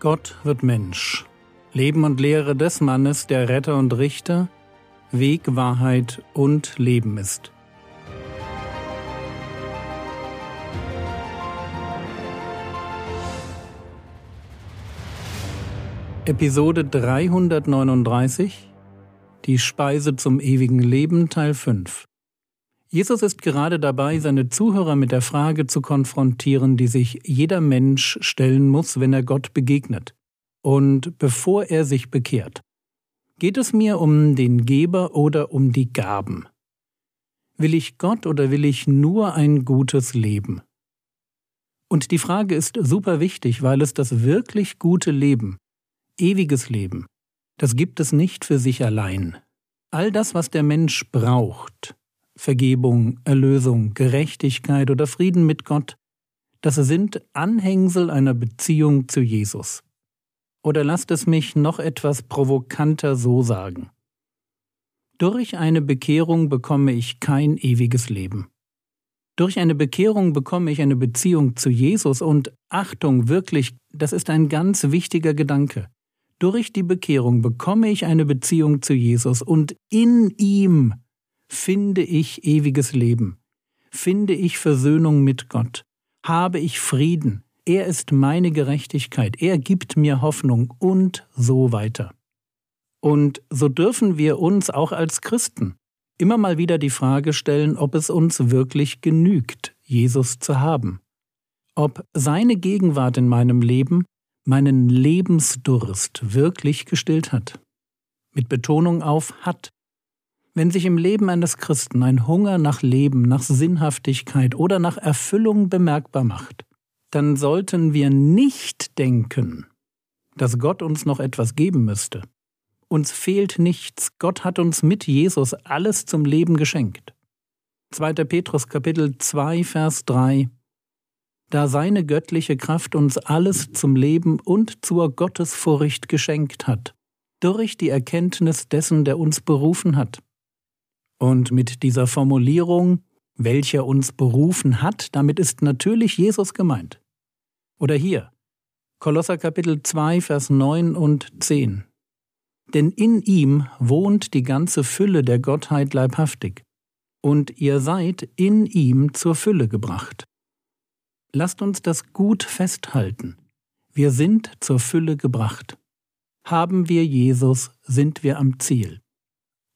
Gott wird Mensch. Leben und Lehre des Mannes, der Retter und Richter, Weg, Wahrheit und Leben ist. Episode 339 Die Speise zum ewigen Leben Teil 5 Jesus ist gerade dabei, seine Zuhörer mit der Frage zu konfrontieren, die sich jeder Mensch stellen muss, wenn er Gott begegnet und bevor er sich bekehrt. Geht es mir um den Geber oder um die Gaben? Will ich Gott oder will ich nur ein gutes Leben? Und die Frage ist super wichtig, weil es das wirklich gute Leben, ewiges Leben, das gibt es nicht für sich allein. All das, was der Mensch braucht, Vergebung, Erlösung, Gerechtigkeit oder Frieden mit Gott, das sind Anhängsel einer Beziehung zu Jesus. Oder lasst es mich noch etwas provokanter so sagen. Durch eine Bekehrung bekomme ich kein ewiges Leben. Durch eine Bekehrung bekomme ich eine Beziehung zu Jesus und Achtung, wirklich, das ist ein ganz wichtiger Gedanke. Durch die Bekehrung bekomme ich eine Beziehung zu Jesus und in ihm finde ich ewiges Leben, finde ich Versöhnung mit Gott, habe ich Frieden, er ist meine Gerechtigkeit, er gibt mir Hoffnung und so weiter. Und so dürfen wir uns auch als Christen immer mal wieder die Frage stellen, ob es uns wirklich genügt, Jesus zu haben, ob seine Gegenwart in meinem Leben meinen Lebensdurst wirklich gestillt hat. Mit Betonung auf hat, wenn sich im Leben eines Christen ein Hunger nach Leben, nach Sinnhaftigkeit oder nach Erfüllung bemerkbar macht, dann sollten wir nicht denken, dass Gott uns noch etwas geben müsste. Uns fehlt nichts. Gott hat uns mit Jesus alles zum Leben geschenkt. 2. Petrus Kapitel 2 Vers 3 Da seine göttliche Kraft uns alles zum Leben und zur Gottesfurcht geschenkt hat, durch die Erkenntnis dessen, der uns berufen hat. Und mit dieser Formulierung, welcher uns berufen hat, damit ist natürlich Jesus gemeint. Oder hier, Kolosser Kapitel 2, Vers 9 und 10. Denn in ihm wohnt die ganze Fülle der Gottheit leibhaftig, und ihr seid in ihm zur Fülle gebracht. Lasst uns das gut festhalten. Wir sind zur Fülle gebracht. Haben wir Jesus, sind wir am Ziel.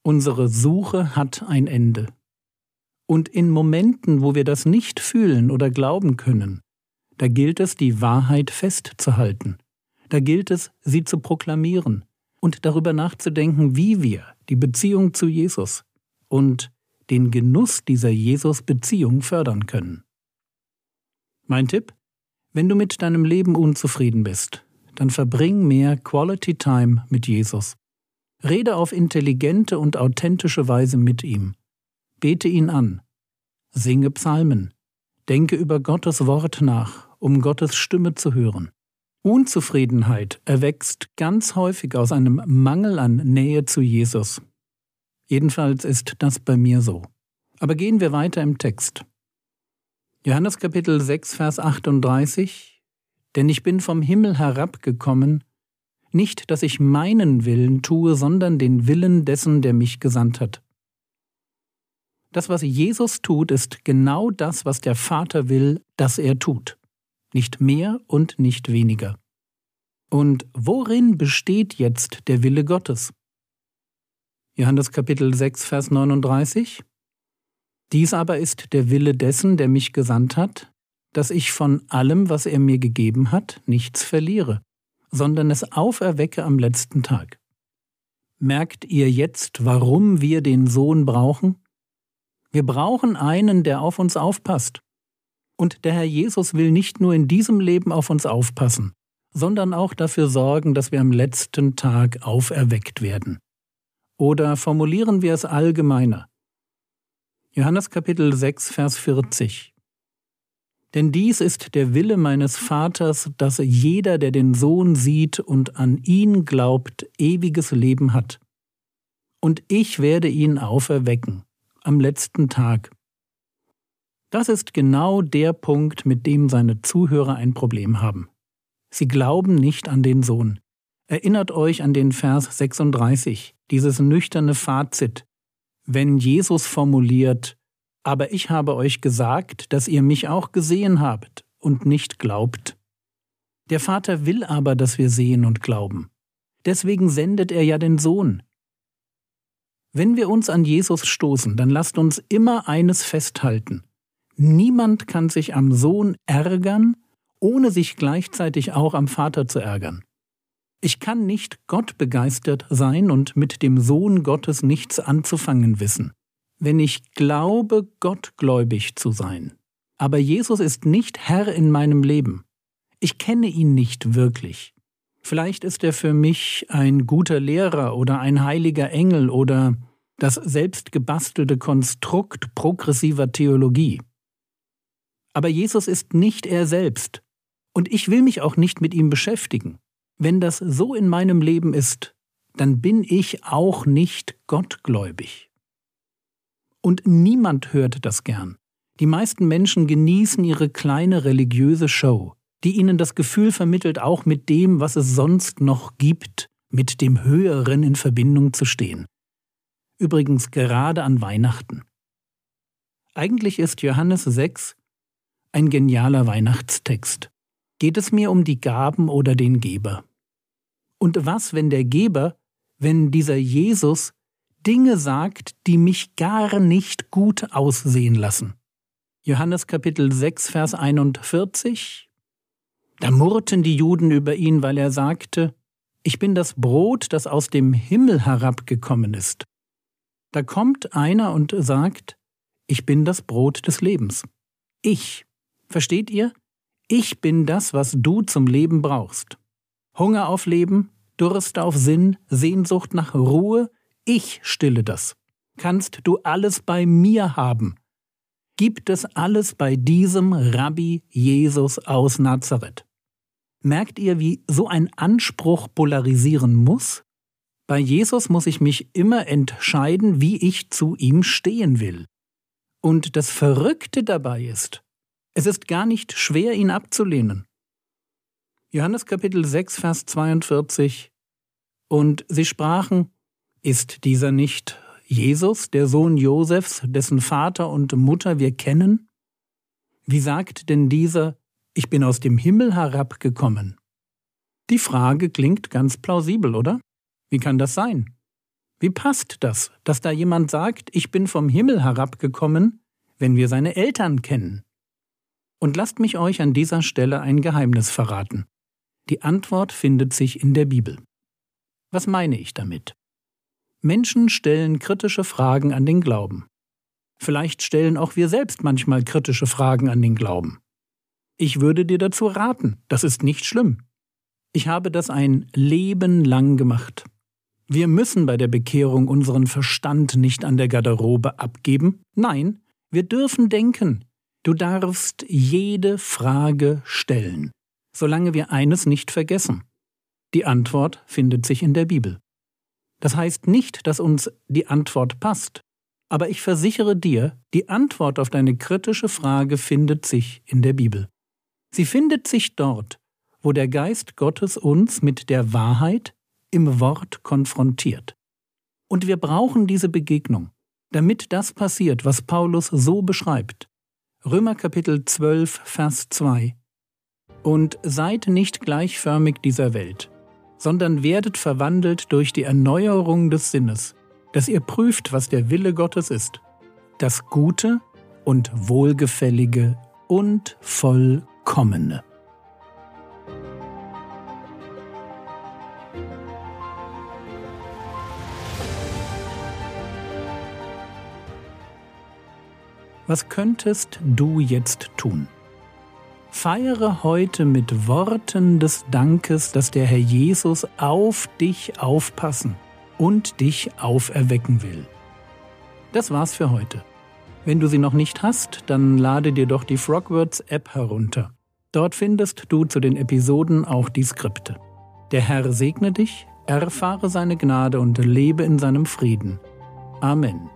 Unsere Suche hat ein Ende. Und in Momenten, wo wir das nicht fühlen oder glauben können, da gilt es, die Wahrheit festzuhalten. Da gilt es, sie zu proklamieren und darüber nachzudenken, wie wir die Beziehung zu Jesus und den Genuss dieser Jesus-Beziehung fördern können. Mein Tipp? Wenn du mit deinem Leben unzufrieden bist, dann verbring mehr Quality Time mit Jesus. Rede auf intelligente und authentische Weise mit ihm. Bete ihn an. Singe Psalmen. Denke über Gottes Wort nach, um Gottes Stimme zu hören. Unzufriedenheit erwächst ganz häufig aus einem Mangel an Nähe zu Jesus. Jedenfalls ist das bei mir so. Aber gehen wir weiter im Text. Johannes Kapitel 6, Vers 38 Denn ich bin vom Himmel herabgekommen, nicht, dass ich meinen Willen tue, sondern den Willen dessen, der mich gesandt hat. Das, was Jesus tut, ist genau das, was der Vater will, dass er tut. Nicht mehr und nicht weniger. Und worin besteht jetzt der Wille Gottes? Johannes Kapitel 6, Vers 39 Dies aber ist der Wille dessen, der mich gesandt hat, dass ich von allem, was er mir gegeben hat, nichts verliere, sondern es auferwecke am letzten Tag. Merkt ihr jetzt, warum wir den Sohn brauchen? Wir brauchen einen, der auf uns aufpasst. Und der Herr Jesus will nicht nur in diesem Leben auf uns aufpassen, sondern auch dafür sorgen, dass wir am letzten Tag auferweckt werden. Oder formulieren wir es allgemeiner. Johannes Kapitel 6, Vers 40. Denn dies ist der Wille meines Vaters, dass jeder, der den Sohn sieht und an ihn glaubt, ewiges Leben hat. Und ich werde ihn auferwecken am letzten Tag. Das ist genau der Punkt, mit dem seine Zuhörer ein Problem haben. Sie glauben nicht an den Sohn. Erinnert euch an den Vers 36, dieses nüchterne Fazit, wenn Jesus formuliert, aber ich habe euch gesagt, dass ihr mich auch gesehen habt und nicht glaubt. Der Vater will aber, dass wir sehen und glauben. Deswegen sendet er ja den Sohn. Wenn wir uns an Jesus stoßen, dann lasst uns immer eines festhalten. Niemand kann sich am Sohn ärgern, ohne sich gleichzeitig auch am Vater zu ärgern. Ich kann nicht Gott begeistert sein und mit dem Sohn Gottes nichts anzufangen wissen, wenn ich glaube, gottgläubig zu sein. Aber Jesus ist nicht Herr in meinem Leben. Ich kenne ihn nicht wirklich. Vielleicht ist er für mich ein guter Lehrer oder ein heiliger Engel oder das selbstgebastelte Konstrukt progressiver Theologie. Aber Jesus ist nicht er selbst, und ich will mich auch nicht mit ihm beschäftigen. Wenn das so in meinem Leben ist, dann bin ich auch nicht gottgläubig. Und niemand hört das gern. Die meisten Menschen genießen ihre kleine religiöse Show, die ihnen das Gefühl vermittelt, auch mit dem, was es sonst noch gibt, mit dem Höheren in Verbindung zu stehen. Übrigens gerade an Weihnachten. Eigentlich ist Johannes 6 ein genialer Weihnachtstext geht es mir um die Gaben oder den Geber. Und was, wenn der Geber, wenn dieser Jesus Dinge sagt, die mich gar nicht gut aussehen lassen? Johannes Kapitel 6, Vers 41. Da murrten die Juden über ihn, weil er sagte, ich bin das Brot, das aus dem Himmel herabgekommen ist. Da kommt einer und sagt, ich bin das Brot des Lebens. Ich. Versteht ihr? Ich bin das, was du zum Leben brauchst. Hunger auf Leben, Durst auf Sinn, Sehnsucht nach Ruhe, ich stille das. Kannst du alles bei mir haben. Gibt es alles bei diesem Rabbi Jesus aus Nazareth. Merkt ihr, wie so ein Anspruch polarisieren muss? Bei Jesus muss ich mich immer entscheiden, wie ich zu ihm stehen will. Und das Verrückte dabei ist, es ist gar nicht schwer, ihn abzulehnen. Johannes Kapitel 6, Vers 42 Und sie sprachen, ist dieser nicht Jesus, der Sohn Josefs, dessen Vater und Mutter wir kennen? Wie sagt denn dieser, ich bin aus dem Himmel herabgekommen? Die Frage klingt ganz plausibel, oder? Wie kann das sein? Wie passt das, dass da jemand sagt, ich bin vom Himmel herabgekommen, wenn wir seine Eltern kennen? Und lasst mich euch an dieser Stelle ein Geheimnis verraten. Die Antwort findet sich in der Bibel. Was meine ich damit? Menschen stellen kritische Fragen an den Glauben. Vielleicht stellen auch wir selbst manchmal kritische Fragen an den Glauben. Ich würde dir dazu raten, das ist nicht schlimm. Ich habe das ein Leben lang gemacht. Wir müssen bei der Bekehrung unseren Verstand nicht an der Garderobe abgeben. Nein, wir dürfen denken, Du darfst jede Frage stellen, solange wir eines nicht vergessen. Die Antwort findet sich in der Bibel. Das heißt nicht, dass uns die Antwort passt, aber ich versichere dir, die Antwort auf deine kritische Frage findet sich in der Bibel. Sie findet sich dort, wo der Geist Gottes uns mit der Wahrheit im Wort konfrontiert. Und wir brauchen diese Begegnung, damit das passiert, was Paulus so beschreibt. Römer Kapitel 12, Vers 2 Und seid nicht gleichförmig dieser Welt, sondern werdet verwandelt durch die Erneuerung des Sinnes, dass ihr prüft, was der Wille Gottes ist, das Gute und Wohlgefällige und Vollkommene. Was könntest du jetzt tun? Feiere heute mit Worten des Dankes, dass der Herr Jesus auf dich aufpassen und dich auferwecken will. Das war's für heute. Wenn du sie noch nicht hast, dann lade dir doch die Frogwords App herunter. Dort findest du zu den Episoden auch die Skripte. Der Herr segne dich, erfahre seine Gnade und lebe in seinem Frieden. Amen.